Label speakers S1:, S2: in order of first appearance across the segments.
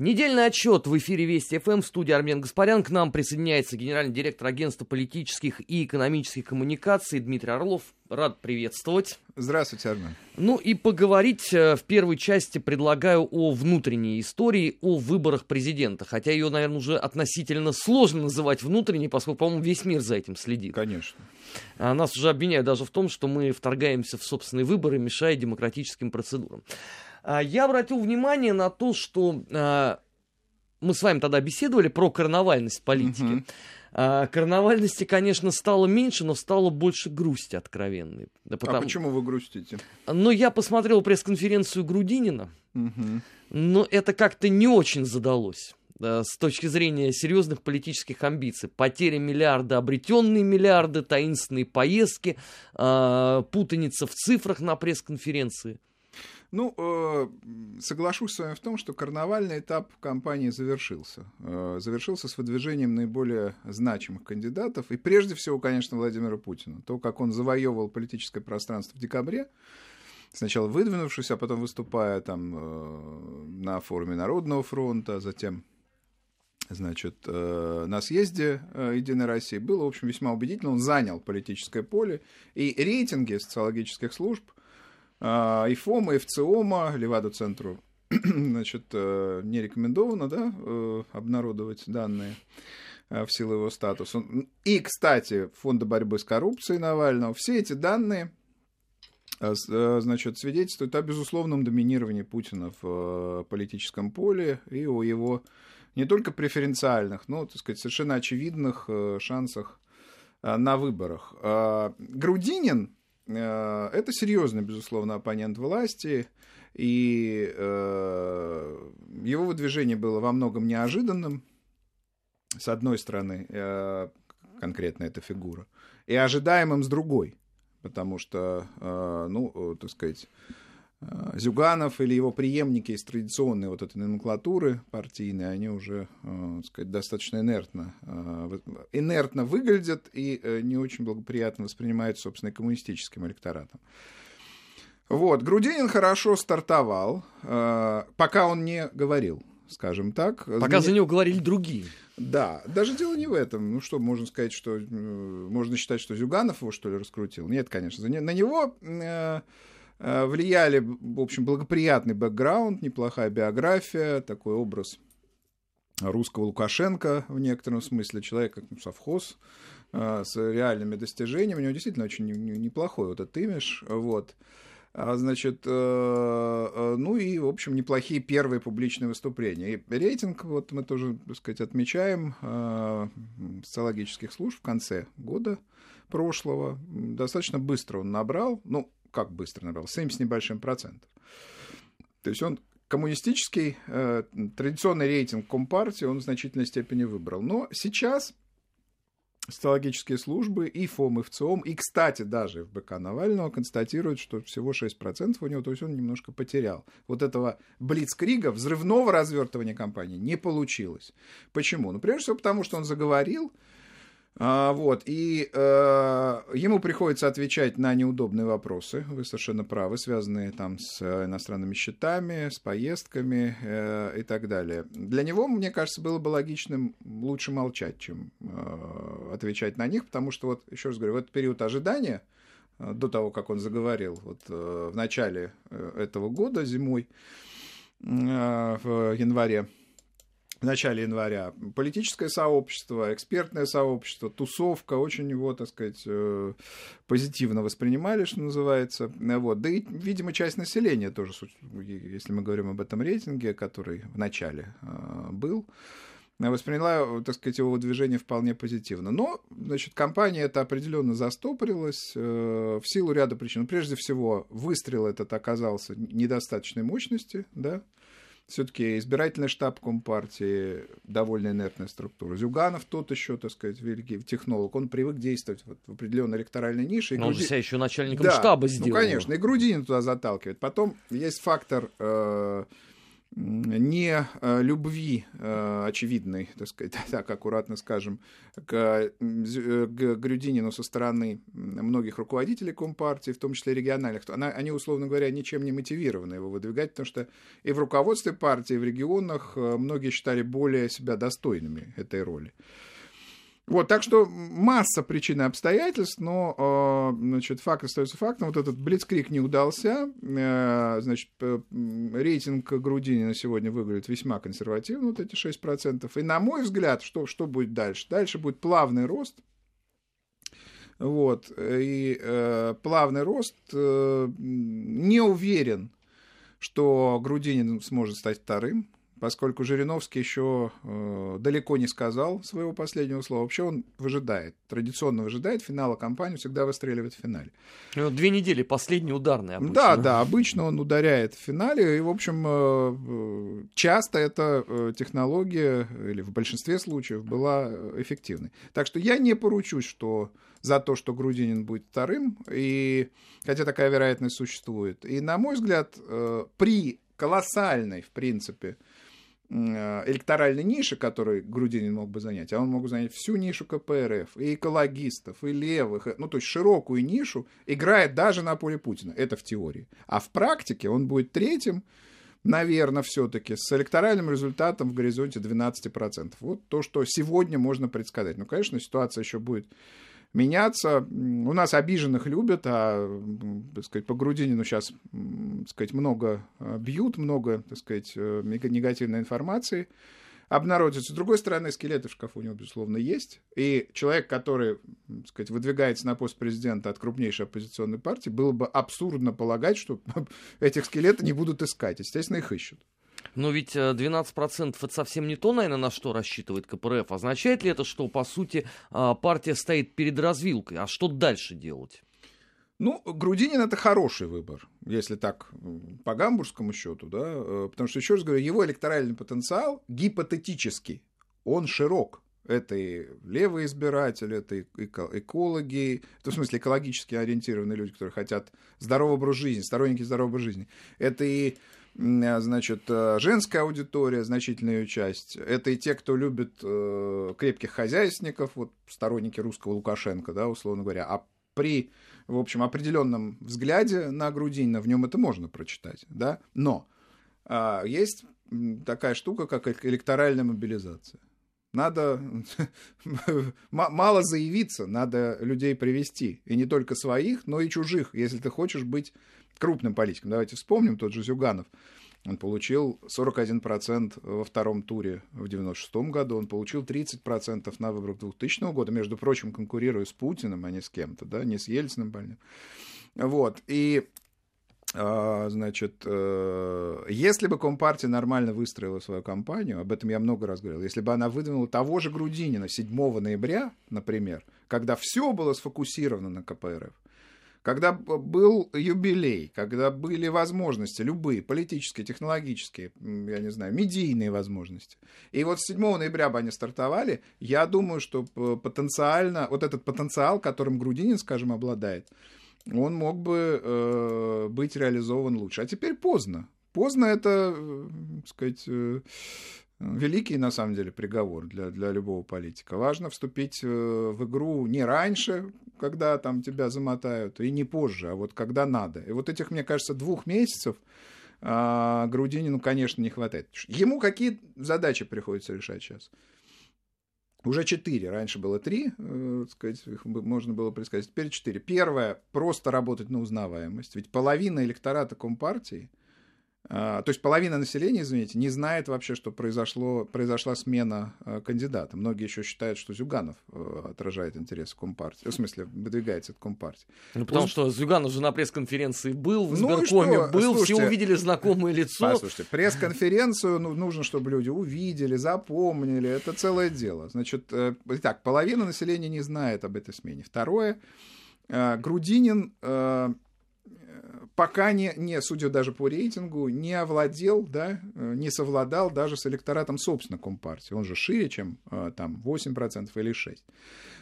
S1: Недельный отчет в эфире Вести ФМ в студии Армен Гаспарян. К нам присоединяется генеральный директор агентства политических и экономических коммуникаций Дмитрий Орлов. Рад приветствовать.
S2: Здравствуйте, Армен.
S1: Ну и поговорить э, в первой части предлагаю о внутренней истории, о выборах президента. Хотя ее, наверное, уже относительно сложно называть внутренней, поскольку, по-моему, весь мир за этим следит.
S2: Конечно.
S1: А нас уже обвиняют даже в том, что мы вторгаемся в собственные выборы, мешая демократическим процедурам. А, я обратил внимание на то, что а, мы с вами тогда беседовали про карнавальность политики. Uh-huh. Карнавальности, конечно, стало меньше, но стало больше грусти откровенной.
S2: Да потому... А почему вы грустите?
S1: Ну, я посмотрел пресс-конференцию Грудинина, uh-huh. но это как-то не очень задалось с точки зрения серьезных политических амбиций. Потеря миллиарда, обретенные миллиарды, таинственные поездки, путаница в цифрах на пресс-конференции.
S2: Ну, э, соглашусь с вами в том, что карнавальный этап кампании завершился. Э, завершился с выдвижением наиболее значимых кандидатов. И прежде всего, конечно, Владимира Путина. То, как он завоевывал политическое пространство в декабре, сначала выдвинувшись, а потом выступая там э, на форуме Народного фронта, затем значит, на съезде Единой России, было, в общем, весьма убедительно. Он занял политическое поле, и рейтинги социологических служб – ИФОМа, ИФЦИОМа, Леваду-центру значит, э, не рекомендовано да, э, обнародовать данные э, в силу его статуса. И, кстати, Фонда борьбы с коррупцией Навального, все эти данные значит, свидетельствуют о безусловном доминировании Путина в политическом поле и о его не только преференциальных, но, так сказать, совершенно очевидных шансах на выборах. А, Грудинин, это серьезный, безусловно, оппонент власти, и э, его выдвижение было во многом неожиданным, с одной стороны, э, конкретно эта фигура, и ожидаемым с другой, потому что, ну, так сказать, Э, Зюганов или его преемники из традиционной вот этой номенклатуры партийной, они уже, э, так сказать, достаточно инертно, э, инертно выглядят и не очень благоприятно воспринимаются, собственно, коммунистическим электоратом. Вот, Грудинин хорошо стартовал, пока он не говорил, скажем так.
S1: Пока за него говорили другие.
S2: Да, даже дело не в этом. Ну что, можно сказать, что... Можно считать, что Зюганов его, что ли, раскрутил? Нет, конечно. На него Э, влияли, в общем, благоприятный бэкграунд, неплохая биография, такой образ русского Лукашенко в некотором смысле, человек как ну, совхоз э, с реальными достижениями. У него действительно очень неплохой вот этот имидж. Вот. А, значит, э, ну и, в общем, неплохие первые публичные выступления. И рейтинг, вот мы тоже, так сказать, отмечаем, социологических служб в конце года прошлого. Достаточно быстро он набрал. Ну, как быстро набрал? 7 с небольшим процентов. То есть он коммунистический, э, традиционный рейтинг Компартии он в значительной степени выбрал. Но сейчас социологические службы и ФОМ, и ВЦИОМ, и, кстати, даже ФБК Навального констатируют, что всего 6% у него, то есть он немножко потерял. Вот этого блицкрига, взрывного развертывания кампании не получилось. Почему? Ну, прежде всего, потому что он заговорил, вот, и э, ему приходится отвечать на неудобные вопросы, вы совершенно правы, связанные там с иностранными счетами, с поездками э, и так далее. Для него, мне кажется, было бы логичным лучше молчать, чем э, отвечать на них, потому что, вот, еще раз говорю, в этот период ожидания, э, до того, как он заговорил, вот э, в начале э, этого года, зимой, э, в январе, в начале января. Политическое сообщество, экспертное сообщество, тусовка очень его, так сказать, э, позитивно воспринимали, что называется. Вот. Да и, видимо, часть населения тоже, если мы говорим об этом рейтинге, который в начале э, был, восприняла, так сказать, его движение вполне позитивно. Но, значит, компания это определенно застопорилась э, в силу ряда причин. Прежде всего, выстрел этот оказался недостаточной мощности, да, все-таки избирательный штаб Компартии довольно инертная структура. Зюганов тот еще, так сказать, великий технолог, он привык действовать вот в определенной электоральной нише.
S1: Но Груди... он же себя еще начальником да, штаба ну, сделал.
S2: Ну, конечно, и Грудинин туда заталкивает. Потом есть фактор... Э не э, любви э, очевидной, так сказать, так аккуратно скажем, к, э, к Грюдинину со стороны многих руководителей Компартии, в том числе региональных, она, они, условно говоря, ничем не мотивированы его выдвигать, потому что и в руководстве партии, и в регионах многие считали более себя достойными этой роли. Вот, так что масса причин и обстоятельств, но, а, значит, факт остается фактом. Вот этот блицкрик не удался. Э, значит, рейтинг Грудинина сегодня выглядит весьма консервативно, вот эти 6%. И, на мой взгляд, что, что будет дальше? Дальше будет плавный рост. Вот, и э, плавный рост. Э, не уверен, что Грудинин сможет стать вторым поскольку Жириновский еще э, далеко не сказал своего последнего слова. Вообще он выжидает, традиционно выжидает финала кампании, всегда выстреливает в финале.
S1: Ну, две недели, последний ударный обычно.
S2: Да, да, обычно он ударяет в финале, и, в общем, э, э часто эта э, технология, или в большинстве случаев, была эффективной. Так что я не поручусь, что за то, что Грудинин будет вторым, и, хотя такая вероятность существует. И, на мой взгляд, э, при колоссальной, в принципе, Э, электоральной ниши, которую Грудинин мог бы занять, а он мог занять всю нишу КПРФ, и экологистов, и левых, ну, то есть широкую нишу, играет даже на поле Путина. Это в теории. А в практике он будет третьим, наверное, все-таки с электоральным результатом в горизонте 12%. Вот то, что сегодня можно предсказать. Ну, конечно, ситуация еще будет меняться. У нас обиженных любят, а, так сказать, по Грудинину сейчас, так сказать, много а, бьют, много, так сказать, э, негативной информации обнародуется. С другой стороны, скелеты в шкафу у него, безусловно, есть. И человек, который, так сказать, выдвигается на пост президента от крупнейшей оппозиционной партии, было бы абсурдно полагать, что этих скелетов не будут искать. Естественно, их ищут.
S1: Но ведь 12% э, это совсем не то, наверное, на что рассчитывает КПРФ. Означает ли это, что, по сути, а, партия стоит перед развилкой? А что дальше делать?
S2: Ну, Грудинин это хороший выбор, если так по гамбургскому счету, да, э, потому что, еще раз говорю, его электоральный потенциал гипотетически, он широк. Это и левые избиратели, это и экологи, в смысле экологически ориентированные люди, которые хотят здорового образа жизни, сторонники здорового образа жизни. Это и Э, значит, э, женская аудитория, значительная ее часть. Это и те, кто любит э, крепких хозяйственников, вот сторонники русского Лукашенко, да, условно говоря. А при, в общем, определенном взгляде на Грудинина в нем это можно прочитать, да. Но а, есть такая штука, как электоральная мобилизация. Надо мало заявиться, надо людей привести. И не только своих, но и чужих, если ты хочешь быть крупным политиком. Давайте вспомним тот же Зюганов. Он получил 41% во втором туре в 96 году, он получил 30% на выборах 2000 года, между прочим, конкурируя с Путиным, а не с кем-то, да, не с Ельциным, больным. Вот, и а, значит, э, если бы Компартия нормально выстроила свою кампанию, об этом я много раз говорил, если бы она выдвинула того же Грудинина 7 ноября, например, когда все было сфокусировано на КПРФ, когда был юбилей, когда были возможности, любые, политические, технологические, я не знаю, медийные возможности. И вот с 7 ноября бы они стартовали, я думаю, что потенциально, вот этот потенциал, которым Грудинин, скажем, обладает, он мог бы э, быть реализован лучше. А теперь поздно. Поздно это, э, так сказать, э, великий, на самом деле, приговор для, для любого политика. Важно вступить э, в игру не раньше, когда там тебя замотают, и не позже, а вот когда надо. И вот этих, мне кажется, двух месяцев а, Грудинину, конечно, не хватает. Ему какие задачи приходится решать сейчас? Уже четыре, раньше было три, э, сказать, их можно было предсказать, теперь четыре. Первое, просто работать на узнаваемость. Ведь половина электората Компартии – то есть половина населения, извините, не знает вообще, что произошло, произошла смена а, кандидата. Многие еще считают, что Зюганов э, отражает интересы Компартии. В смысле, выдвигается от Компартии.
S1: Ну, потому Он... что Зюганов же на пресс-конференции был, в ну сберкоме был, Слушайте, все увидели знакомое лицо.
S2: Послушайте, пресс-конференцию ну, нужно, чтобы люди увидели, запомнили. Это целое дело. Значит, э, итак, половина населения не знает об этой смене. Второе, э, Грудинин пока не, не, судя даже по рейтингу, не овладел, да, э, не совладал даже с электоратом, собственно, Компартии. Он же шире, чем э, там 8% или 6%.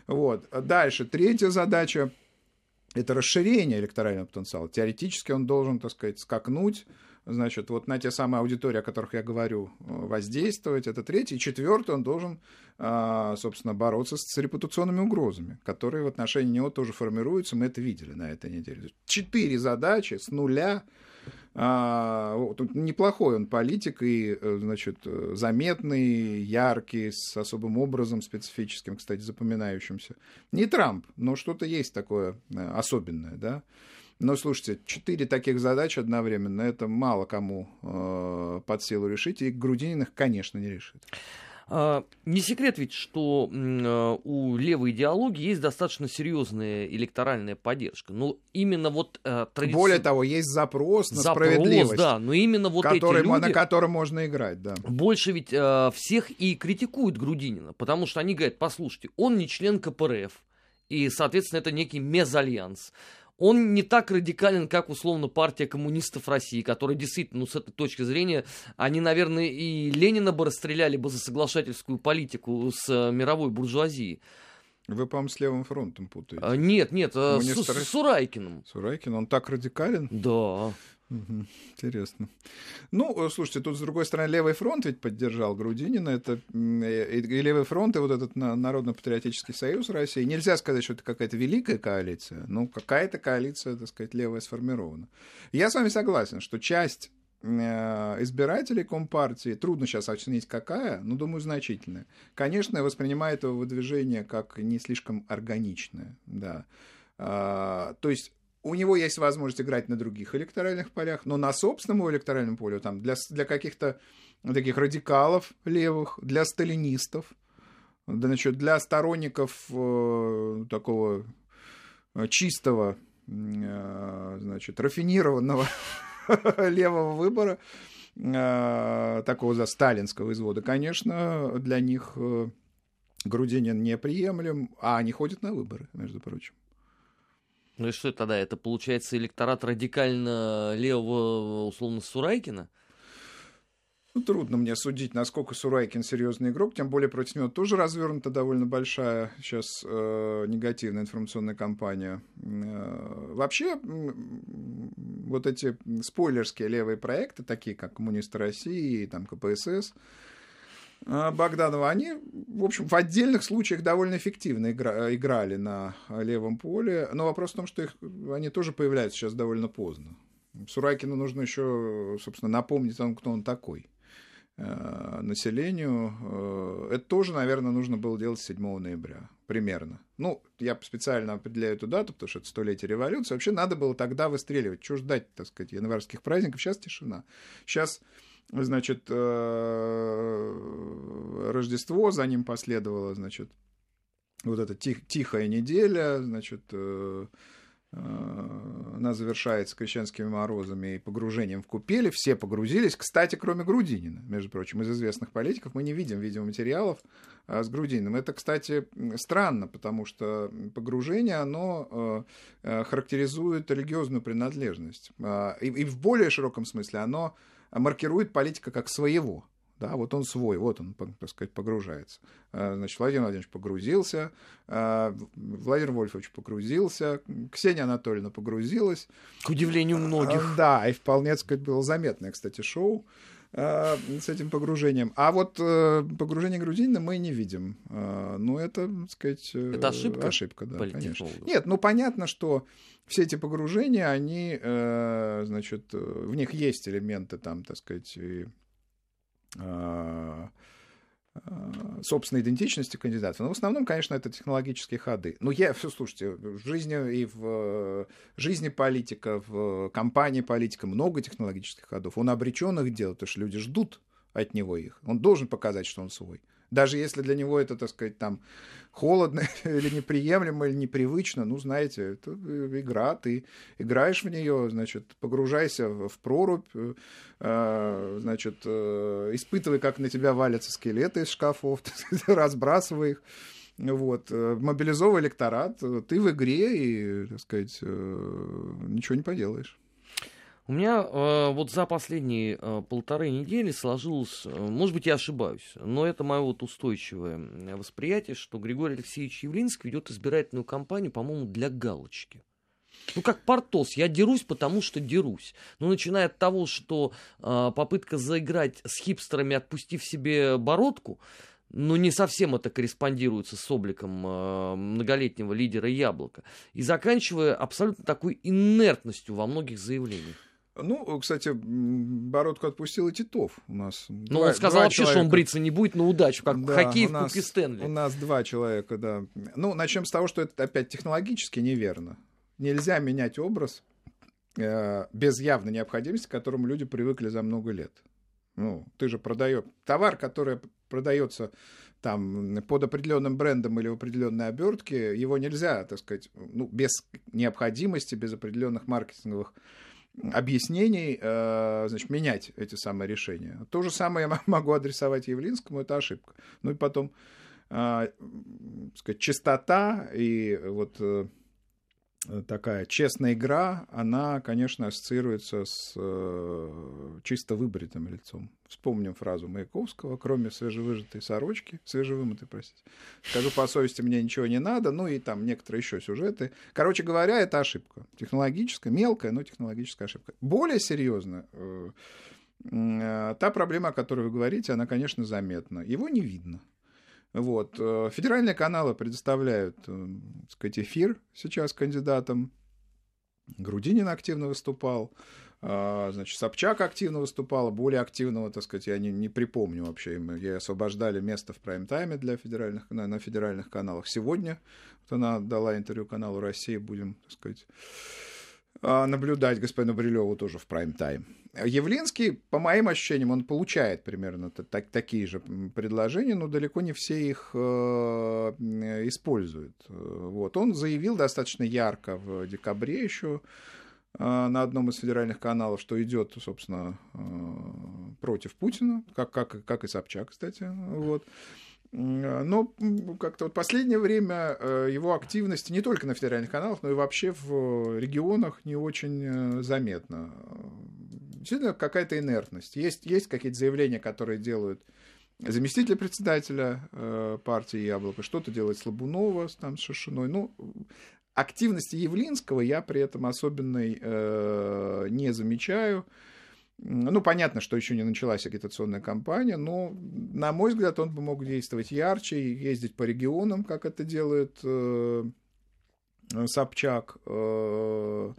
S2: Вот. Дальше. Третья задача – это расширение электорального потенциала. Теоретически он должен, так сказать, скакнуть значит, вот на те самые аудитории, о которых я говорю, воздействовать. Это третий. И четвертый, он должен, а, собственно, бороться с репутационными угрозами, которые в отношении него тоже формируются. Мы это видели на этой неделе. Четыре задачи с нуля а, неплохой он политик и, э, значит, заметный, яркий, с особым образом специфическим, кстати, запоминающимся. Не Трамп, но что-то есть такое э, особенное, да. Но слушайте, четыре таких задачи одновременно, это мало кому э, под силу решить, и Грудинин их, конечно, не решит.
S1: А, не секрет ведь, что а, у левой идеологии есть достаточно серьезная электоральная поддержка. Но именно вот
S2: а, традиции... Более того, есть запрос на запрос, справедливость.
S1: да, но именно вот который, эти люди...
S2: На котором можно играть, да.
S1: Больше ведь всех и критикуют Грудинина, потому что они говорят, послушайте, он не член КПРФ, и, соответственно, это некий мезальянс он не так радикален, как, условно, партия коммунистов России, которая действительно, ну, с этой точки зрения, они, наверное, и Ленина бы расстреляли бы за соглашательскую политику с э, мировой буржуазией.
S2: Вы, по-моему, с левым фронтом путаете.
S1: А, нет, нет, а, с, с Сурайкиным.
S2: Сурайкин, он так радикален?
S1: Да.
S2: Угу, интересно. Ну, э, слушайте, тут, с другой стороны, Левый фронт ведь поддержал Грудинина. Это и, и Левый фронт, и вот этот Народно-патриотический союз России. Нельзя сказать, что это какая-то великая коалиция. Ну, какая-то коалиция, так сказать, левая сформирована. Я с вами согласен, что часть э, избирателей Компартии, трудно сейчас оценить какая, но, думаю, значительная, конечно, воспринимает его выдвижение как не слишком органичное. Да. А, то есть у него есть возможность играть на других электоральных полях, но на собственном электоральном поле, там, для, для каких-то таких радикалов левых, для сталинистов, значит, для сторонников э, такого э, чистого, э, значит, рафинированного левого выбора, э, такого за сталинского извода, конечно, для них э, Грудинин неприемлем, а они ходят на выборы, между прочим.
S1: Ну и что тогда? Это получается электорат радикально левого, условно, Сурайкина?
S2: Ну, трудно мне судить, насколько Сурайкин серьезный игрок, тем более против него тоже развернута довольно большая сейчас э, негативная информационная кампания. Э, вообще, э, вот эти спойлерские левые проекты, такие как «Коммунисты России» там КПСС, Богданова, они, в общем, в отдельных случаях довольно эффективно игра, играли на левом поле, но вопрос в том, что их, они тоже появляются сейчас довольно поздно. Сурайкину нужно еще, собственно, напомнить о кто он такой э, населению. Э, это тоже, наверное, нужно было делать 7 ноября, примерно. Ну, я специально определяю эту дату, потому что это столетие революции. Вообще надо было тогда выстреливать. Чего ждать, так сказать, январских праздников? Сейчас тишина. Сейчас значит, э, Рождество, за ним последовало, значит, вот эта тих, тихая неделя, значит, э, э, она завершается крещенскими морозами и погружением в купели. Все погрузились, кстати, кроме Грудинина, между прочим, из известных политиков. Мы не видим видеоматериалов с Грудининым. Это, кстати, странно, потому что погружение, оно характеризует религиозную принадлежность. И в более широком смысле оно маркирует политика как своего. Да, вот он свой, вот он, так сказать, погружается. А, значит, Владимир Владимирович погрузился, а, Владимир Вольфович погрузился, Ксения Анатольевна погрузилась.
S1: К удивлению многих.
S2: А, да, и вполне, так сказать, было заметное, кстати, шоу с этим погружением. А вот э, погружение Грузинина мы не видим. Ну, это, так сказать...
S1: Э, это ошибка?
S2: Ошибка, да, конечно. Нет, ну, понятно, что все эти погружения, они, э, значит, в них есть элементы, там, так сказать, и, э, собственной идентичности кандидата. Но в основном, конечно, это технологические ходы. Ну, я, все, слушайте, в жизни и в жизни политика, в компании политика много технологических ходов. Он обречен их делать, потому что люди ждут от него их. Он должен показать, что он свой. Даже если для него это, так сказать, там холодно или неприемлемо, или непривычно, ну, знаете, это игра, ты играешь в нее, значит, погружайся в прорубь, э, значит, э, испытывай, как на тебя валятся скелеты из шкафов, разбрасывай их. Вот, э, мобилизовывай электорат, ты в игре и, так сказать, ничего не поделаешь.
S1: У меня э, вот за последние э, полторы недели сложилось, э, может быть, я ошибаюсь, но это мое вот устойчивое восприятие, что Григорий Алексеевич Явлинский ведет избирательную кампанию, по-моему, для галочки. Ну, как Портос, я дерусь, потому что дерусь. Ну, начиная от того, что э, попытка заиграть с хипстерами, отпустив себе бородку, ну, не совсем это корреспондируется с обликом э, многолетнего лидера Яблока. И заканчивая абсолютно такой инертностью во многих заявлениях.
S2: Ну, кстати, бородку отпустил и Титов у нас.
S1: Ну, он сказал вообще, человека. что он бриться не будет на удачу, как да, хоккей в нас, Кубке Стэнли.
S2: У нас два человека, да. Ну, начнем с того, что это опять технологически неверно. Нельзя менять образ э, без явной необходимости, к которому люди привыкли за много лет. Ну, ты же продаешь товар, который продается там под определенным брендом или в определенной обертке, его нельзя, так сказать, ну, без необходимости, без определенных маркетинговых объяснений, э, значит, менять эти самые решения. То же самое я могу адресовать Явлинскому, это ошибка. Ну и потом, э, сказать, чистота и вот э, такая честная игра, она, конечно, ассоциируется с э, чисто выбритым лицом. Вспомним фразу Маяковского, кроме свежевыжатой сорочки, свежевымытой, простите. Скажу по совести, мне ничего не надо, ну и там некоторые еще сюжеты. Короче говоря, это ошибка. Технологическая, мелкая, но технологическая ошибка. Более серьезно, э, э, та проблема, о которой вы говорите, она, конечно, заметна. Его не видно. Вот. Э, федеральные каналы предоставляют, э, так сказать, эфир сейчас кандидатам. Грудинин активно выступал. А, значит, Собчак активно выступала, более активного, так сказать, я не, не припомню вообще. Ей освобождали место в прайм-тайме для федеральных, на, на федеральных каналах. Сегодня вот она дала интервью каналу «Россия», будем, так сказать, наблюдать господину Брилеву тоже в прайм-тайм. Явлинский, по моим ощущениям, он получает примерно так, такие же предложения, но далеко не все их э, используют. Вот. Он заявил достаточно ярко в декабре еще э, на одном из федеральных каналов, что идет, собственно, э, против Путина, как, как, как и Собчак, кстати. Вот. Но как-то вот последнее время э, его активность не только на федеральных каналах, но и вообще в регионах не очень э, заметна. Действительно, какая-то инертность. Есть, есть какие-то заявления, которые делают заместитель председателя э, партии Яблоко, что-то делает Слабунова там, с Шишиной. Ну, активности Явлинского я при этом особенной не замечаю. Ну, понятно, что еще не началась агитационная кампания, но, на мой взгляд, он бы мог действовать ярче и ездить по регионам, как это делает э, Собчак. Э,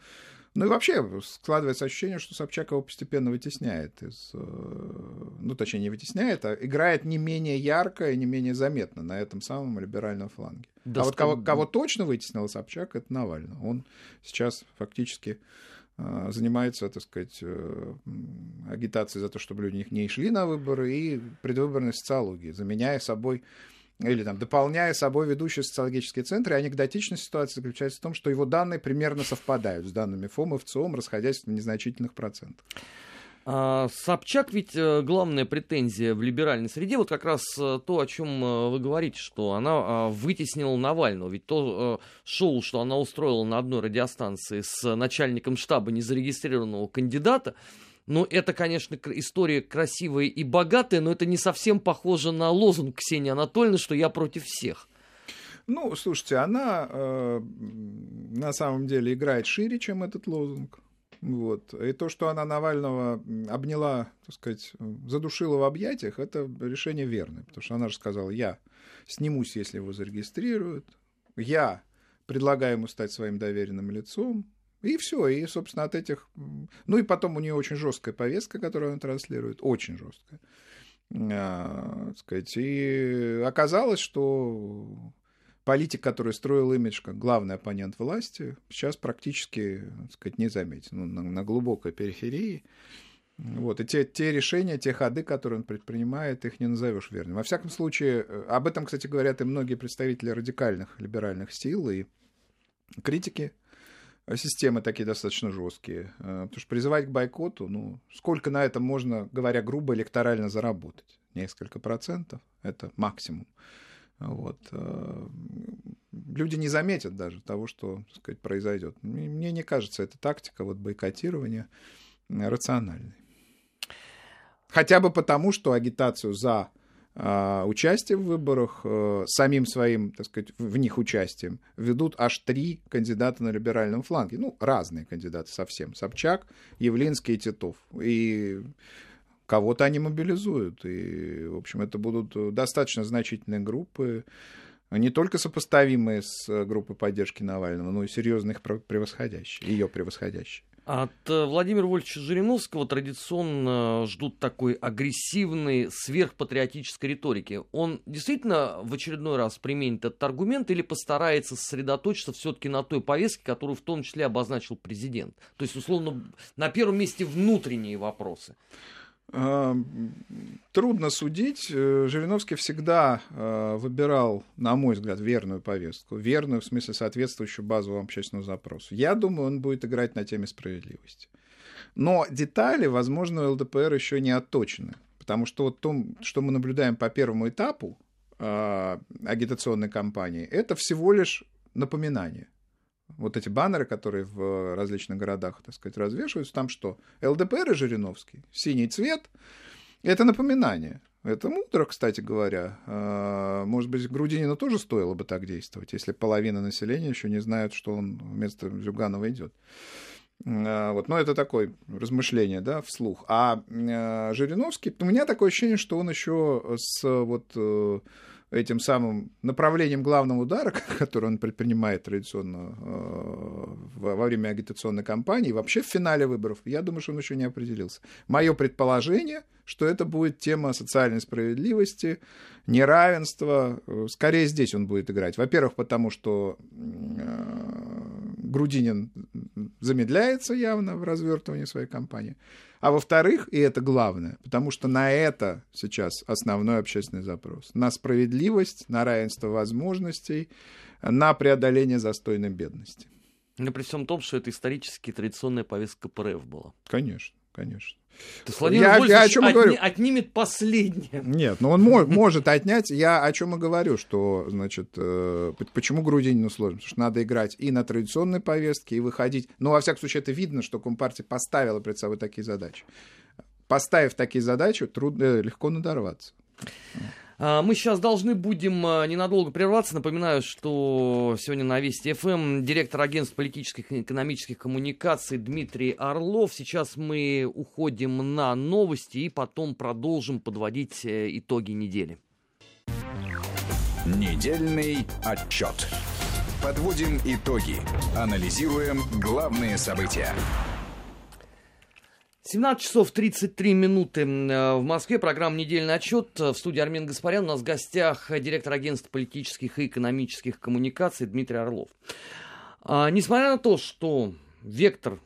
S2: ну и вообще складывается ощущение, что Собчак его постепенно вытесняет из... Э, ну, точнее, не вытесняет, а играет не менее ярко и не менее заметно на этом самом либеральном фланге. Да, а вот кого, кого точно вытеснил Собчак, это Навальный. Он сейчас фактически занимается, так сказать, э, агитацией за то, чтобы люди не шли на выборы, и предвыборной социологией, заменяя собой или там, дополняя собой ведущие социологические центры, анекдотичная ситуация заключается в том, что его данные примерно совпадают с данными ФОМ и ВЦИОМ, расходясь в незначительных процентах.
S1: А, Собчак ведь э, главная претензия в либеральной среде, вот как раз э, то, о чем э, вы говорите, что она а, вытеснила Навального. Ведь то шоу, что она устроила на одной радиостанции с начальником штаба незарегистрированного кандидата, ну, это, конечно, история красивая и богатая, но это не совсем похоже на лозунг Ксении Анатольевны, что я против всех.
S2: Ну, слушайте, она э, на самом деле играет шире, чем этот лозунг. Вот. И то, что она Навального обняла, так сказать, задушила в объятиях, это решение верное. Потому что она же сказала, я снимусь, если его зарегистрируют, я предлагаю ему стать своим доверенным лицом, и все, и, собственно, от этих... Ну и потом у нее очень жесткая повестка, которую она транслирует, очень жесткая. А, сказать. И оказалось, что политик, который строил имидж как главный оппонент власти, сейчас практически, так сказать, не заметен. Ну, на, на глубокой периферии. Вот, и те, те решения, те ходы, которые он предпринимает, их не назовешь верными. Во всяком случае, э, об этом, кстати, говорят и многие представители радикальных либеральных сил и критики системы такие достаточно жесткие. Э, потому что призывать к бойкоту, ну, сколько на этом можно, говоря грубо, электорально заработать? Несколько процентов, это максимум. Вот. Э, люди не заметят даже того, что так сказать, произойдет. Мне не кажется эта тактика вот, бойкотирования рациональной. Хотя бы потому, что агитацию за а, участие в выборах, э, самим своим, так сказать, в них участием, ведут аж три кандидата на либеральном фланге. Ну, разные кандидаты совсем. Собчак, Явлинский и Титов. И кого-то они мобилизуют. И, в общем, это будут достаточно значительные группы, не только сопоставимые с группой поддержки Навального, но и серьезно их превосходящие, ее превосходящие.
S1: От э, Владимира Вольфовича Жириновского традиционно ждут такой агрессивной сверхпатриотической риторики. Он действительно в очередной раз применит этот аргумент или постарается сосредоточиться все-таки на той повестке, которую в том числе обозначил президент? То есть, условно, на первом месте внутренние вопросы.
S2: А, трудно судить. Э, Жириновский всегда э, выбирал, на мой взгляд, верную повестку. Верную, в смысле, соответствующую базовому общественному запросу. Я думаю, он будет играть на теме справедливости. Но детали, возможно, ЛДПР еще не отточены. Потому что вот то, что мы наблюдаем по первому этапу э, агитационной кампании, это всего лишь напоминание вот эти баннеры, которые в различных городах, так сказать, развешиваются, там что? ЛДПР и Жириновский, синий цвет, это напоминание. Это мудро, кстати говоря. А, может быть, Грудинину тоже стоило бы так действовать, если половина населения еще не знает, что он вместо Зюганова идет. А, вот, но это такое размышление, да, вслух. А, а Жириновский, у меня такое ощущение, что он еще с вот э, этим самым направлением главного удара, который он предпринимает традиционно э, во время агитационной кампании, вообще в финале выборов, я думаю, что он еще не определился. Мое предположение, что это будет тема социальной справедливости, неравенства. Э, скорее здесь он будет играть. Во-первых, потому что э, Грудинин замедляется явно в развертывании своей кампании. А во-вторых, и это главное, потому что на это сейчас основной общественный запрос. На справедливость, на равенство возможностей, на преодоление застойной бедности.
S1: Но при всем том, что это исторически традиционная повестка КПРФ была.
S2: Конечно, конечно.
S1: Есть Владимир я, я о чем отни, говорю? отнимет последнее.
S2: Нет, но он мо- может отнять. Я о чем и говорю, что, значит, э, почему Грудинину сложно? Потому что надо играть и на традиционной повестке, и выходить. Ну, во всяком случае, это видно, что Компартия поставила перед собой такие задачи. Поставив такие задачи, трудно, э, легко надорваться.
S1: А, мы сейчас должны будем а, ненадолго прерваться. Напоминаю, что сегодня на Вести ФМ директор агентства политических и экономических коммуникаций Дмитрий Орлов. Сейчас мы уходим на новости и потом продолжим подводить э, итоги недели.
S3: Недельный отчет. Подводим итоги. Анализируем главные события.
S1: 17 часов 33 минуты э, в Москве. Программа «Недельный отчет». В студии Армен Гаспарян. У нас в гостях директор агентства политических и экономических коммуникаций Дмитрий Орлов. А, несмотря на то, что вектор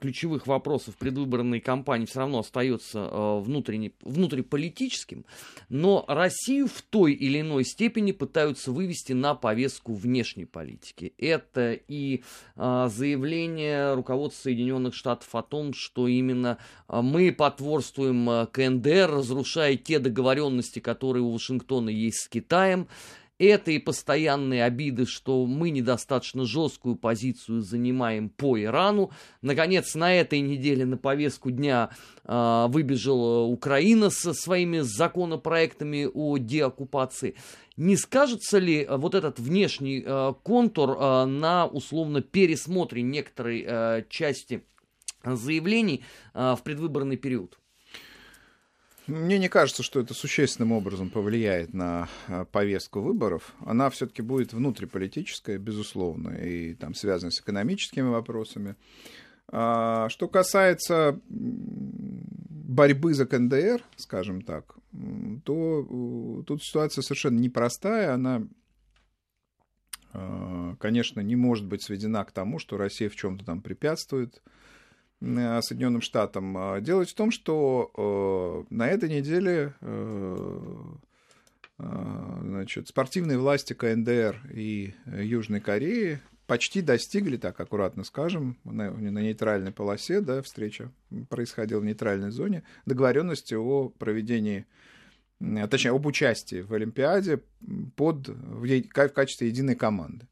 S1: ключевых вопросов предвыборной кампании все равно остается а, внутренне, внутриполитическим, но Россию в той или иной степени пытаются вывести на повестку внешней политики. Это и а, заявление руководства Соединенных Штатов о том, что именно мы потворствуем КНДР, разрушая те договоренности, которые у Вашингтона есть с Китаем, это и постоянные обиды, что мы недостаточно жесткую позицию занимаем по Ирану. Наконец, на этой неделе на повестку дня э, выбежала Украина со своими законопроектами о деоккупации. Не скажется ли вот этот внешний э, контур э, на условно пересмотре некоторой э, части заявлений э, в предвыборный период?
S2: Мне не кажется, что это существенным образом повлияет на а, повестку выборов. Она все-таки будет внутриполитическая, безусловно, и там связана с экономическими вопросами. А, что касается борьбы за КНДР, скажем так, то тут ситуация совершенно непростая. Она, а, конечно, не может быть сведена к тому, что Россия в чем-то там препятствует Э, Соединенным Штатам. А, дело в том, что э, на этой неделе э, значит, спортивные власти КНДР и Южной Кореи почти достигли, так аккуратно скажем, на, на нейтральной полосе, да, встреча происходила в нейтральной зоне, договоренности о проведении, точнее, об участии в Олимпиаде под, в, в качестве единой команды.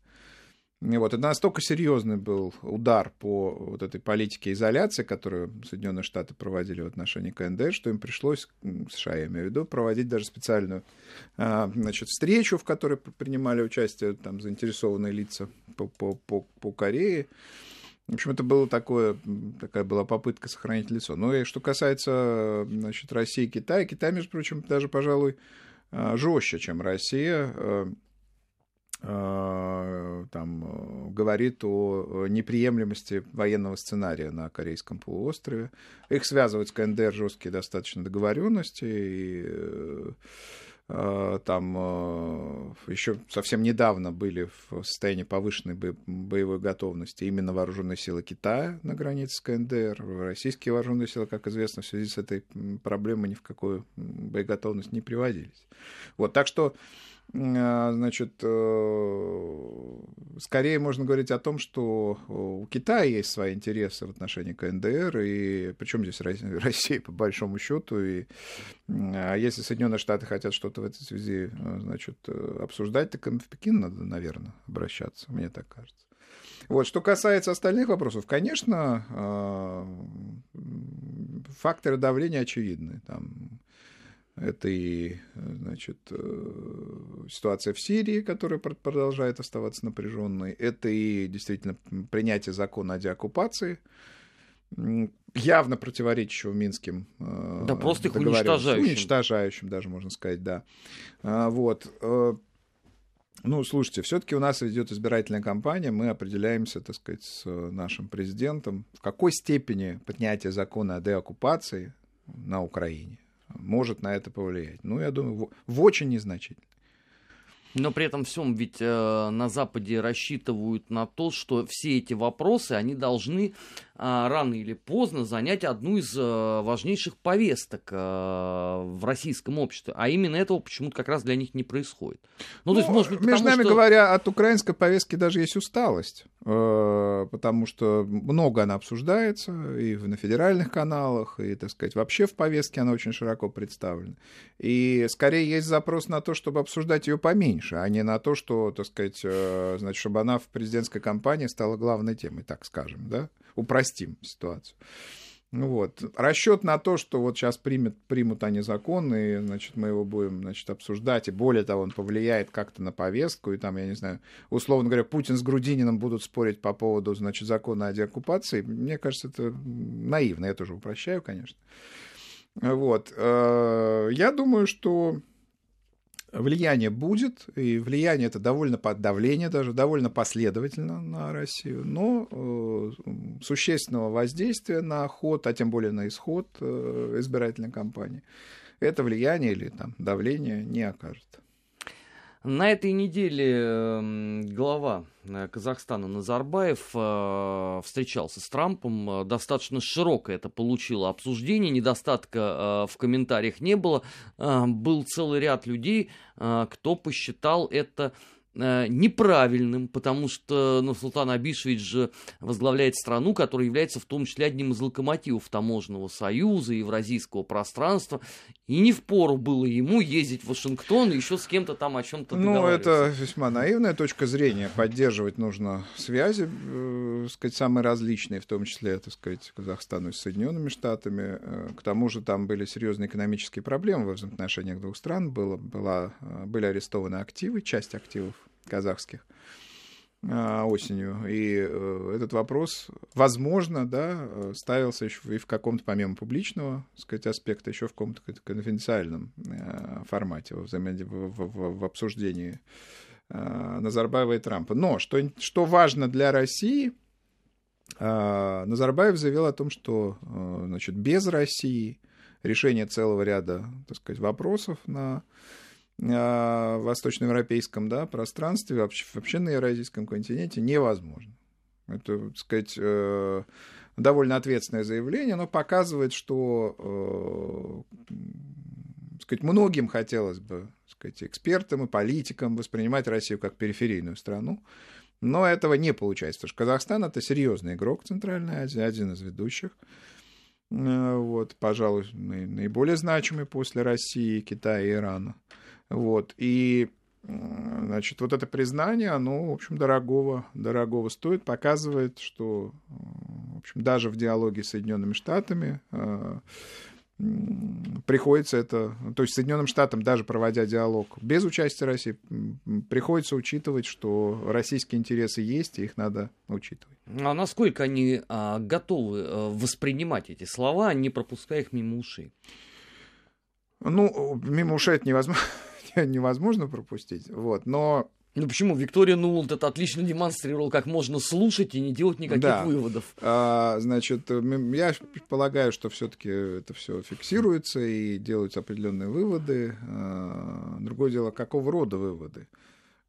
S2: Вот, это настолько серьезный был удар по вот этой политике изоляции, которую Соединенные Штаты проводили в отношении КНДР, что им пришлось, США я имею в виду, проводить даже специальную а, значит, встречу, в которой принимали участие там, заинтересованные лица по, по, по, по Корее. В общем, это было такое, такая была попытка сохранить лицо. Ну и что касается значит, России и Китая, Китай, между прочим, даже, пожалуй, а, жестче, чем Россия а, там, говорит о неприемлемости военного сценария на Корейском полуострове. Их связывают с КНДР жесткие достаточно договоренности, и там еще совсем недавно были в состоянии повышенной боевой готовности именно вооруженные силы Китая на границе с КНДР. Российские вооруженные силы, как известно, в связи с этой проблемой ни в какую боеготовность не приводились. Вот, так что значит, э, скорее можно говорить о том, что у Китая есть свои интересы в отношении КНДР, и причем здесь Россия, по большому счету, и а если Соединенные Штаты хотят что-то в этой связи, э, значит, э, обсуждать, так им в Пекин надо, наверное, обращаться, мне так кажется. Вот, что касается остальных вопросов, конечно, факторы давления очевидны. Там это и значит, э, ситуация в Сирии, которая продолжает оставаться напряженной. Это и действительно принятие закона о деоккупации, явно противоречащего минским
S1: э, Да, просто их уничтожающим.
S2: Уничтожающим даже, можно сказать, да. А, вот. Э, ну, слушайте, все-таки у нас идет избирательная кампания, мы определяемся, так сказать, с нашим президентом, в какой степени поднятие закона о деоккупации на Украине может на это повлиять. Ну, я думаю, в, в очень незначительно.
S1: Но при этом всем ведь э, на Западе рассчитывают на то, что все эти вопросы, они должны рано или поздно занять одну из а, важнейших повесток а, в российском обществе. А именно этого почему-то как раз для них не происходит.
S2: Ну, ну то есть, может быть, между нами что... говоря, от украинской повестки даже есть усталость, э, потому что много она обсуждается и на федеральных каналах, и, так сказать, вообще в повестке она очень широко представлена. И скорее есть запрос на то, чтобы обсуждать ее поменьше, а не на то, что, так сказать, э, значит, чтобы она в президентской кампании стала главной темой, так скажем, да? Упростим ситуацию. Ну вот. Расчет на то, что вот сейчас примет, примут они закон, и, значит, мы его будем, значит, обсуждать, и более того, он повлияет как-то на повестку, и там, я не знаю, условно говоря, Путин с Грудининым будут спорить по поводу, значит, закона о деоккупации, мне кажется, это наивно, я тоже упрощаю, конечно. Вот. Э, я думаю, что влияние будет, и влияние это довольно под давление даже, довольно последовательно на Россию, но э, существенного воздействия на ход, а тем более на исход э, избирательной кампании, это влияние или там, давление не окажет.
S1: На этой неделе эм, глава э, Казахстана Назарбаев э, встречался с Трампом. Э, достаточно широкое это получило обсуждение, недостатка в комментариях не было. Был целый ряд людей, кто посчитал это неправильным, потому что ну, Султан Абишевич же возглавляет страну, которая является в том числе одним из локомотивов таможенного союза евразийского пространства, и не впору было ему ездить в Вашингтон и еще с кем-то там о чем-то
S2: Ну, это весьма наивная точка зрения. Поддерживать нужно связи, э, сказать, самые различные, в том числе, так сказать, Казахстану с Соединенными Штатами. Э, к тому же там были серьезные экономические проблемы в взаимоотношениях двух стран. Было, была, э, были арестованы активы, часть активов казахских а, осенью. И э, этот вопрос, возможно, да, ставился еще и в каком-то, помимо публичного, так сказать, аспекта, еще в каком-то конфиденциальном э, формате, в, в, в, обсуждении э, Назарбаева и Трампа. Но что, что важно для России, Назарбаев заявил о том, что значит, без России решение целого ряда так сказать, вопросов на восточноевропейском да, пространстве, вообще, вообще на Евразийском континенте невозможно. Это, так сказать, э, довольно ответственное заявление, но показывает, что э, так сказать, многим хотелось бы сказать, экспертам и политикам воспринимать Россию как периферийную страну, но этого не получается, потому что Казахстан это серьезный игрок Центральной Азии, один из ведущих. Э, вот, пожалуй, наиболее значимый после России, Китая и Ирана. Вот. И Значит, вот это признание, оно, в общем, дорогого, дорогого стоит, показывает, что, в общем, даже в диалоге с Соединенными Штатами приходится это, то есть Соединенным Штатам, даже проводя диалог без участия России, приходится учитывать, что российские интересы есть, и их надо учитывать.
S1: А насколько они а, готовы а, воспринимать эти слова, не пропуская их мимо ушей?
S2: Ну, мимо ушей это невозможно, невозможно пропустить, вот, но
S1: ну почему? Виктория Нуланд это отлично демонстрировал, как можно слушать и не делать никаких да. выводов.
S2: А, значит, я полагаю, что все-таки это все фиксируется и делаются определенные выводы. А, другое дело, какого рода выводы?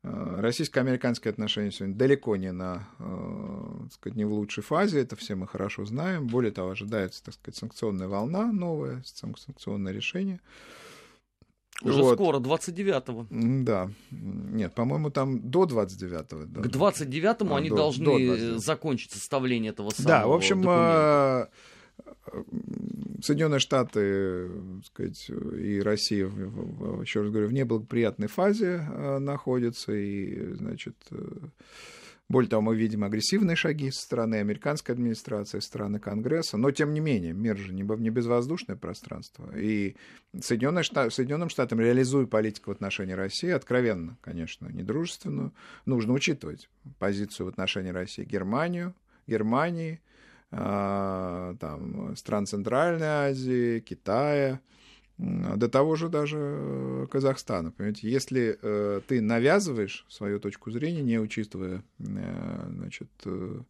S2: А, российско-американские отношения сегодня далеко не на, а, так сказать, не в лучшей фазе, это все мы хорошо знаем. Более того, ожидается, так сказать, санкционная волна новая, санкционное решение.
S1: Уже вот. скоро, 29-го.
S2: Да. Нет, по-моему, там до 29-го.
S1: Да. К 29-му а, они до, должны до закончить составление этого самого
S2: Да, в общем, документа. Соединенные Штаты сказать, и Россия, еще раз говорю, в неблагоприятной фазе а, находятся, и, значит, э, более того, мы видим агрессивные шаги со стороны американской администрации, со стороны Конгресса, но тем не менее, мир же не безвоздушное пространство. И Соединенные Штаты, Соединенным Штатам, реализуя политику в отношении России, откровенно, конечно, недружественную, нужно учитывать позицию в отношении России Германию, Германии, а, там, стран Центральной Азии, Китая, до того же даже э, Казахстана. Понимаете, если э, ты навязываешь свою точку зрения, не учитывая э, значит, э,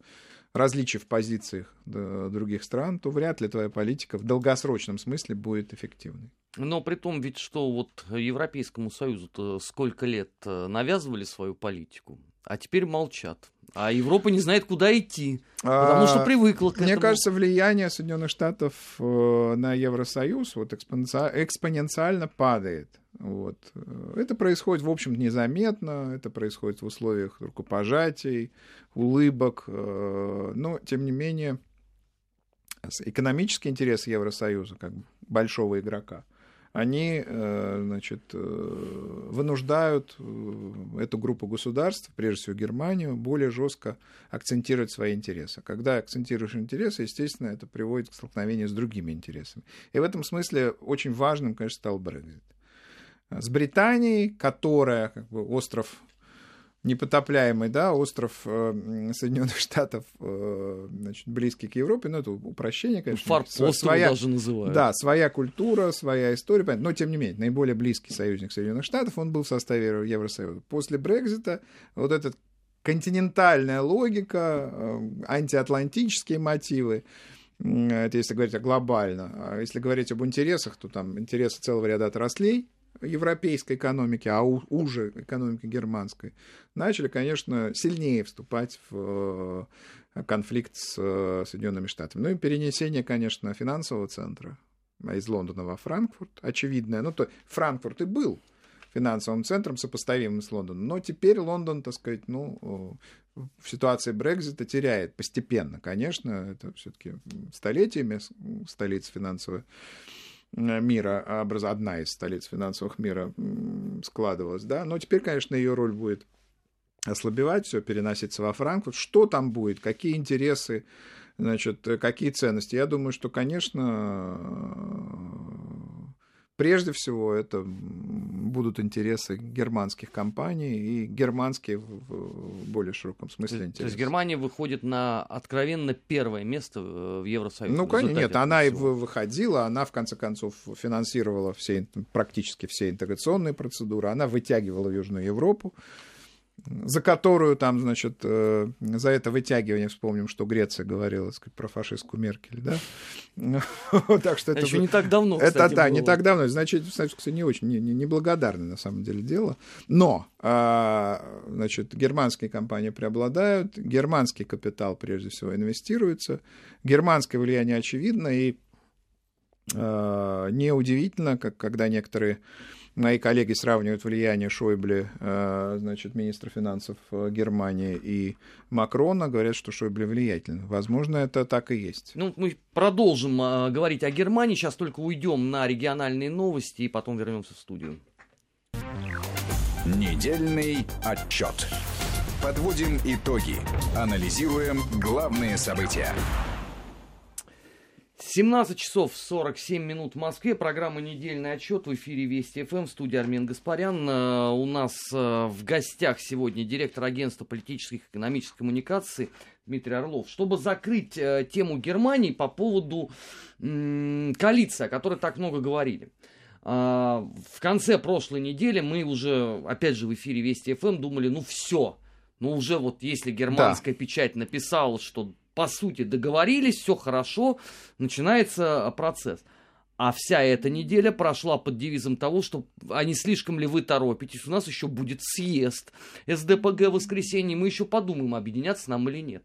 S2: различий в позициях других стран, то вряд ли твоя политика в долгосрочном смысле будет эффективной.
S1: Но при том ведь, что вот Европейскому Союзу сколько лет э, навязывали свою политику, а теперь молчат. А Европа не знает, куда идти, потому что а, привыкла к
S2: Мне
S1: этому.
S2: кажется, влияние Соединенных Штатов э, на Евросоюз вот экспоненциально падает. Вот. Это происходит, в общем, незаметно, это происходит в условиях рукопожатий, улыбок, э, но, тем не менее, экономический интерес Евросоюза, как большого игрока – они э, значит, э, вынуждают э, эту группу государств, прежде всего Германию, более жестко акцентировать свои интересы. Когда акцентируешь интересы, естественно, это приводит к столкновению с другими интересами. И в этом смысле очень важным, конечно, стал Брекзит. С Британией, которая как бы остров непотопляемый, да, остров э, Соединенных Штатов, э, значит, близкий к Европе, ну, это упрощение, конечно.
S1: Фарпост своя, даже называют.
S2: Да, своя культура, своя история, но, тем не менее, наиболее близкий союзник Соединенных Штатов, он был в составе Евросоюза. После Брекзита вот этот континентальная логика, э, антиатлантические мотивы, это если говорить глобально. А если говорить об интересах, то там интересы целого ряда отраслей, европейской экономики, а уже экономики германской, начали, конечно, сильнее вступать в э, конфликт с э, Соединенными Штатами. Ну и перенесение, конечно, финансового центра из Лондона во Франкфурт, очевидное. Ну, то Франкфурт и был финансовым центром, сопоставимым с Лондоном. Но теперь Лондон, так сказать, ну, в ситуации Брекзита теряет постепенно, конечно, это все-таки столетиями столица финансовая мира, образ... одна из столиц финансовых мира складывалась, да, но теперь, конечно, ее роль будет ослабевать, все переноситься во Франкфурт. Что там будет, какие интересы, значит, какие ценности? Я думаю, что, конечно, Прежде всего, это будут интересы германских компаний и германские в более широком смысле интересы.
S1: То есть Германия выходит на откровенно первое место в Евросоюзе?
S2: Ну, конечно, нет, она и выходила, она, в конце концов, финансировала все, практически все интеграционные процедуры, она вытягивала Южную Европу, за которую там, значит, э, за это вытягивание вспомним, что Греция говорила сказать, про фашистскую Меркель, да?
S1: так что это еще не так давно,
S2: Это да, не так давно, значит, кстати, не очень не, не, не благодарное на самом деле дело. Но, а, значит, германские компании преобладают, германский капитал прежде всего инвестируется, германское влияние очевидно и а, неудивительно, как когда некоторые Мои коллеги сравнивают влияние Шойбле, э, значит, министра финансов э, Германии и Макрона, говорят, что Шойбле влиятельный. Возможно, это так и есть.
S1: Ну, мы продолжим э, говорить о Германии, сейчас только уйдем на региональные новости и потом вернемся в студию.
S3: Недельный отчет. Подводим итоги. Анализируем главные события.
S1: 17 часов 47 минут в Москве. Программа «Недельный отчет» в эфире Вести ФМ. В студии Армен Гаспарян. Э, у нас э, в гостях сегодня директор агентства политических и экономических коммуникаций Дмитрий Орлов. Чтобы закрыть э, тему Германии по поводу коалиции, о которой так много говорили. В конце прошлой недели мы уже, опять же, в эфире Вести ФМ думали, ну все, ну уже вот если германская да. печать написала, что по сути договорились, все хорошо, начинается процесс. А вся эта неделя прошла под девизом того, что не слишком ли вы торопитесь, у нас еще будет съезд СДПГ в воскресенье, мы еще подумаем, объединяться нам или нет.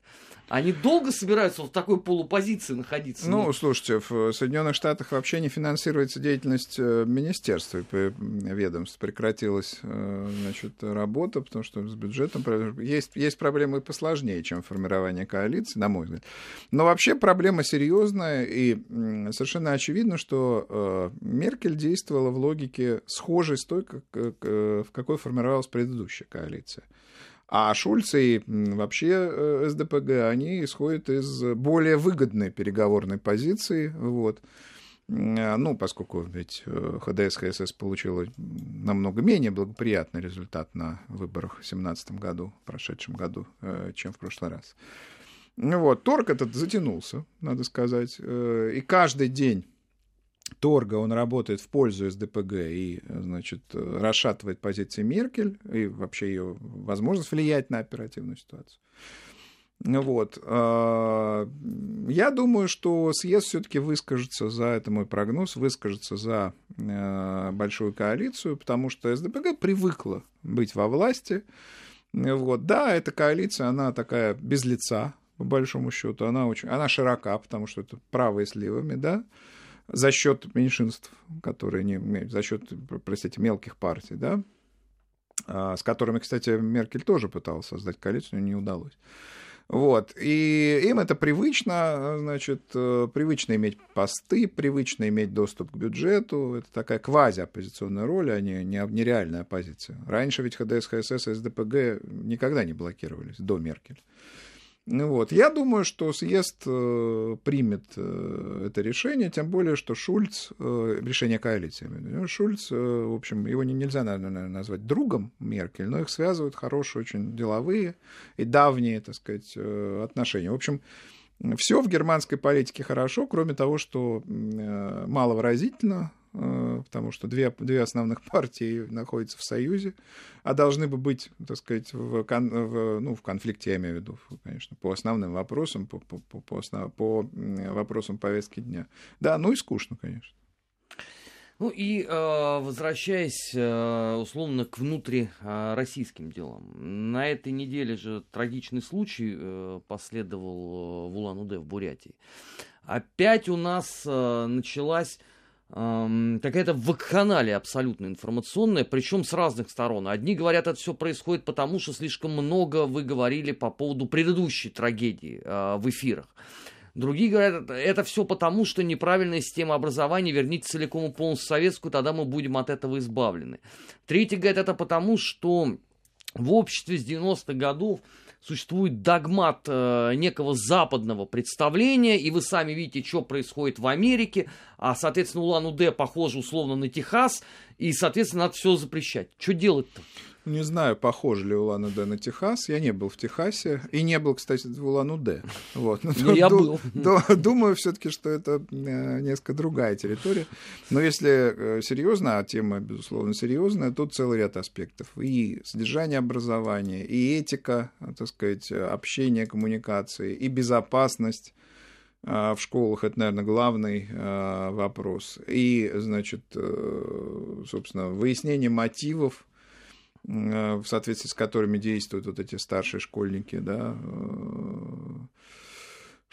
S1: Они долго собираются в такой полупозиции находиться?
S2: Ну, Нет? слушайте, в Соединенных Штатах вообще не финансируется деятельность э, министерства и ведомств. Прекратилась э, значит, работа, потому что с бюджетом есть, есть проблемы посложнее, чем формирование коалиции, на мой взгляд. Но вообще проблема серьезная, и совершенно очевидно, что э, Меркель действовала в логике схожей с той, как, в какой формировалась предыдущая коалиция. А Шульц и вообще э, СДПГ, они исходят из более выгодной переговорной позиции. Вот. А, ну, поскольку ведь э, ХДС, ХСС получила намного менее благоприятный результат на выборах в 2017 году, в прошедшем году, э, чем в прошлый раз. Ну вот, торг этот затянулся, надо сказать. И каждый день торга, он работает в пользу СДПГ и, значит, расшатывает позиции Меркель и вообще ее возможность влиять на оперативную ситуацию. Вот. А, я думаю, что съезд все-таки выскажется за, это мой прогноз, выскажется за э, большую коалицию, потому что СДПГ привыкла быть во власти. Вот. Да, эта коалиция, она такая без лица, по большому счету, она очень, она широка, потому что это правые с левыми, да, за счет меньшинств, которые не, за счет, простите, мелких партий, да, а, с которыми, кстати, Меркель тоже пыталась создать коалицию, но не удалось. Вот. И им это привычно, значит, э, привычно иметь посты, привычно иметь доступ к бюджету. Это такая квази-оппозиционная роль, а не, не, нереальная оппозиция. Раньше ведь ХДС, ХСС СДПГ никогда не блокировались до Меркель. Ну вот. Я думаю, что съезд э, примет э, это решение, тем более, что Шульц, э, решение коалиции, Шульц, в общем, его нельзя, наверное, назвать другом Меркель, но их связывают хорошие, очень деловые и давние, так сказать, отношения. В общем, все в германской политике хорошо, кроме того, что маловыразительно, потому что две, две основных партии находятся в союзе, а должны бы быть, так сказать, в, кон, в, ну, в конфликте, я имею в виду, конечно, по основным вопросам, по, по, по, основ, по вопросам повестки дня. Да, ну и скучно, конечно.
S1: Ну и э, возвращаясь э, условно к внутрироссийским делам. На этой неделе же трагичный случай последовал в Улан-Удэ в Бурятии. Опять у нас началась какая-то вакханалия абсолютно информационная, причем с разных сторон. Одни говорят, это все происходит потому, что слишком много вы говорили по поводу предыдущей трагедии э, в эфирах. Другие говорят, это все потому, что неправильная система образования, верните целиком и полностью советскую, тогда мы будем от этого избавлены. Третьи говорят, это потому, что в обществе с 90-х годов существует догмат э, некого западного представления, и вы сами видите, что происходит в Америке, а, соответственно, Улан-Удэ похоже условно на Техас, и, соответственно, надо все запрещать. Что делать-то?
S2: Не знаю, похож ли Улан-Удэ на Техас. Я не был в Техасе. И не был, кстати, в Улан-Удэ. Вот.
S1: Но, ну, я был.
S2: Думаю все-таки, что это э, несколько другая территория. Но если э, серьезно, а тема, безусловно, серьезная, тут целый ряд аспектов. И содержание образования, и этика, так сказать, общение, коммуникации, и безопасность э, в школах это, наверное, главный вопрос. И, значит, собственно, выяснение мотивов в соответствии с которыми действуют вот эти старшие школьники, да, э,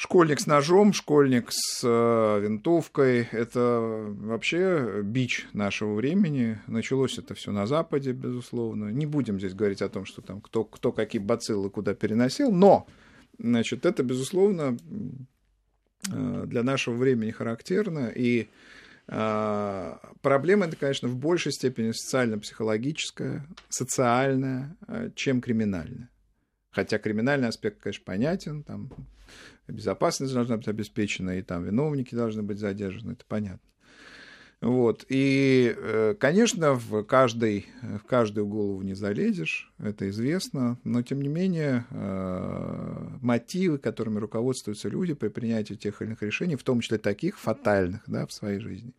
S2: Школьник с ножом, школьник с э, винтовкой – это вообще бич нашего времени. Началось это все на Западе, безусловно. Не будем здесь говорить о том, что там кто, кто какие бациллы куда переносил, но значит, это, безусловно, для нашего времени характерно. И проблема это, конечно, в большей степени социально-психологическая, социальная, а, чем криминальная. Хотя криминальный аспект, конечно, понятен, там безопасность должна быть обеспечена, и там виновники должны быть задержаны, это понятно. Вот. И, э, конечно, в, каждой, в каждую голову не залезешь, это известно, но, тем не менее, э, мотивы, которыми руководствуются люди при принятии тех или иных решений, в том числе таких фатальных да, в своей жизни,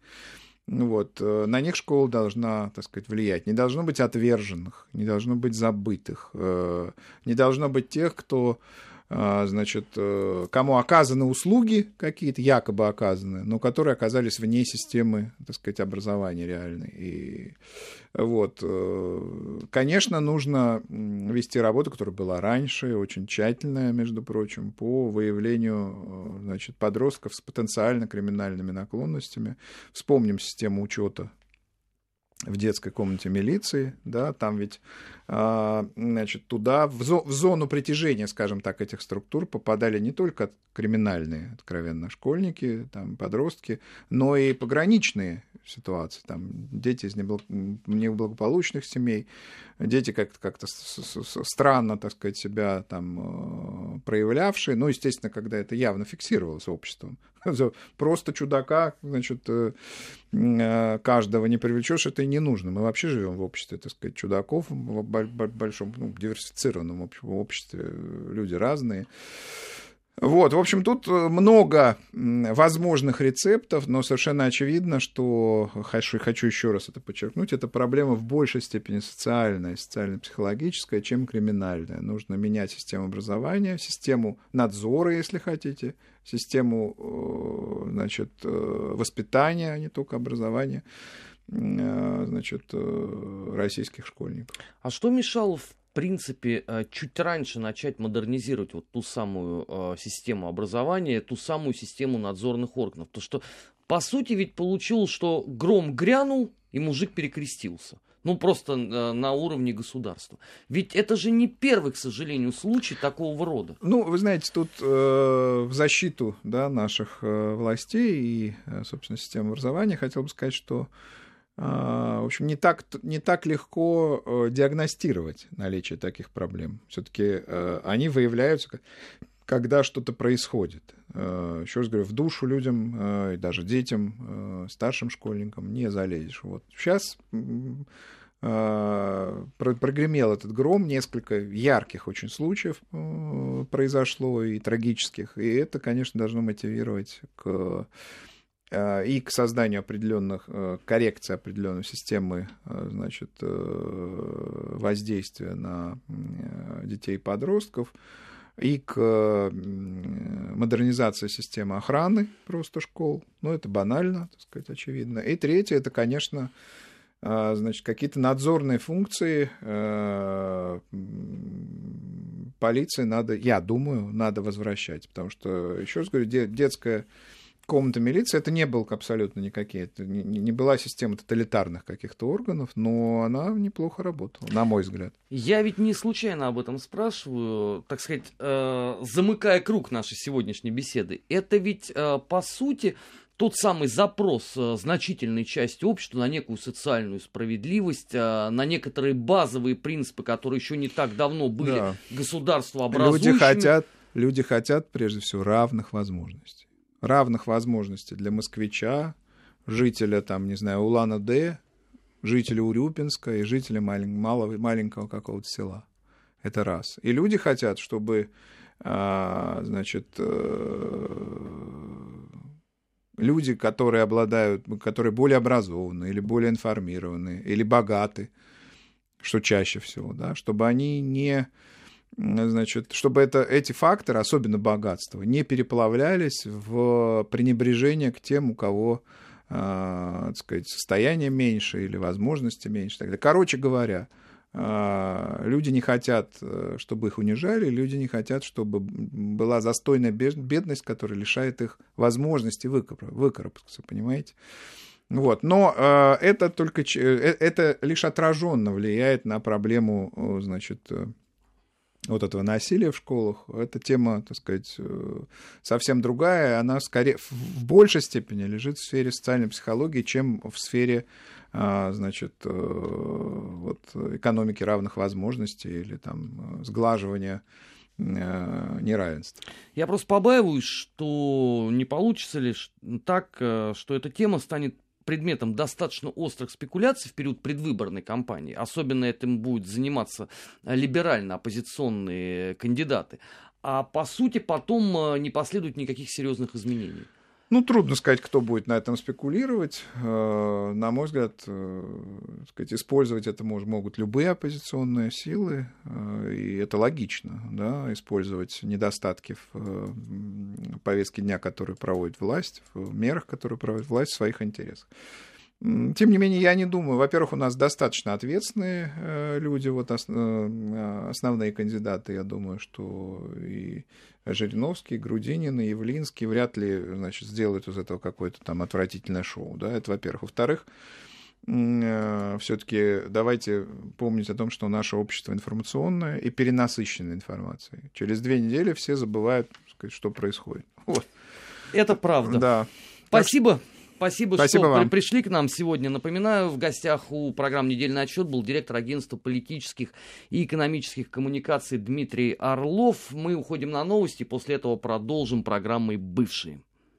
S2: вот, э, на них школа должна, так сказать, влиять. Не должно быть отверженных, не должно быть забытых, не должно быть тех, кто значит, э, кому оказаны услуги какие-то, якобы оказаны, но которые оказались вне системы, так сказать, образования реальной. И вот, э, конечно, нужно вести работу, которая была раньше, очень тщательная, между прочим, по выявлению, э, значит, подростков с потенциально криминальными наклонностями. Вспомним систему учета в детской комнате милиции, да, там ведь, а, значит, туда, в, зо, в зону притяжения, скажем так, этих структур попадали не только криминальные, откровенно, школьники, там, подростки, но и пограничные ситуации, там, дети из неблагополучных семей, дети как-то как странно, так сказать, себя там э, проявлявшие, ну, естественно, когда это явно фиксировалось обществом, просто чудака, значит, э, э, каждого не привлечешь, это и не нужно. Мы вообще живем в обществе, так сказать, чудаков, в большом, ну, диверсифицированном обществе, люди разные. Вот, в общем, тут э, много возможных рецептов, но совершенно очевидно, что, хочу, еще раз это подчеркнуть, это проблема в большей степени социальная, социально-психологическая, чем криминальная. Нужно менять систему образования, систему надзора, если хотите, систему э, значит, э, воспитания, а не только образования значит, российских школьников.
S1: А что мешало в принципе, э, чуть раньше начать модернизировать вот ту самую э, систему образования, ту самую систему надзорных органов. То, что, по сути, ведь получилось, что гром грянул, и мужик перекрестился. Ну, просто э, на уровне государства. Ведь это же не первый, к сожалению, случай такого рода.
S2: Ну, вы знаете, тут э, в защиту да, наших э, властей и, собственно, системы образования хотел бы сказать, что в общем, не так, не так легко э, диагностировать наличие таких проблем. Все-таки э, они выявляются, когда что-то происходит. Э, Еще раз говорю, в душу людям даже детям, старшим школьникам не залезешь. Вот. Сейчас прогремел этот гром, несколько ярких очень случаев произошло и трагических, и это, конечно, должно мотивировать к и к созданию определенных э, коррекции определенной системы э, значит, воздействия на детей и подростков, и к модернизации системы охраны просто школ. Ну, это банально, так сказать, очевидно. И третье, это, конечно, значит, какие-то надзорные функции полиции надо, я думаю, надо возвращать, потому что, еще раз говорю, детская комната милиции это не был абсолютно никакие, это не, не была система тоталитарных каких-то органов, но она неплохо работала, на мой взгляд.
S1: Я ведь не случайно об этом спрашиваю, так сказать, э, замыкая круг нашей сегодняшней беседы. Это ведь, э, по сути, тот самый запрос э, значительной части общества на некую социальную справедливость, э, на некоторые базовые принципы, которые еще не так давно были да. государствообразующими.
S2: Люди хотят, люди хотят, прежде всего, равных возможностей равных возможностей для москвича, жителя, там, не знаю, Улана-Д, жителя Урюпинска и жителя малень, малого, маленького какого-то села. Это раз. И люди хотят, чтобы, а, значит, э, люди, которые обладают, которые более образованы или более информированы, или богаты, что чаще всего, да, чтобы они не значит, чтобы это, эти факторы, особенно богатство, не переплавлялись в пренебрежение к тем, у кого э, так сказать, состояние меньше или возможности меньше. Далее. Короче говоря, э, люди не хотят, э, чтобы их унижали, люди не хотят, чтобы была застойная бедность, которая лишает их возможности выкарабкаться, понимаете? Вот. Но э, это только э, это лишь отраженно влияет на проблему, значит, вот этого насилия в школах, эта тема, так сказать, э, совсем другая. Она скорее в большей степени лежит в сфере социальной психологии, чем в сфере а, значит, э, вот, экономики равных возможностей или там сглаживания э, неравенства.
S1: Я просто побаиваюсь, что не получится ли так, что эта тема станет предметом достаточно острых спекуляций в период предвыборной кампании, особенно этим будут заниматься э, либерально-оппозиционные кандидаты, а по сути потом э, не последует никаких серьезных изменений.
S2: Ну, трудно сказать, кто будет на этом спекулировать. Э, на мой взгляд, э, сказать, использовать это могут любые оппозиционные силы, э, и это логично, да, использовать недостатки в повестке дня, которые проводит власть, в мерах, которые проводит власть в своих интересах. Тем не менее, я не думаю. Во-первых, у нас достаточно ответственные люди, вот основные кандидаты, я думаю, что и Жириновский, Грудинин и Явлинский вряд ли, значит, сделают из этого какое-то там отвратительное шоу, да, это во-первых. Во-вторых, э, все-таки давайте помнить о том, что наше общество информационное и перенасыщенное информацией. Через две недели все забывают, сказать, что происходит. Вот.
S1: Это правда.
S2: Да.
S1: Спасибо. Спасибо, Спасибо что вам. пришли к нам сегодня. Напоминаю, в гостях у программы «Недельный отчет» был директор агентства политических и экономических коммуникаций Дмитрий Орлов. Мы уходим на новости, после этого продолжим программой «Бывшие».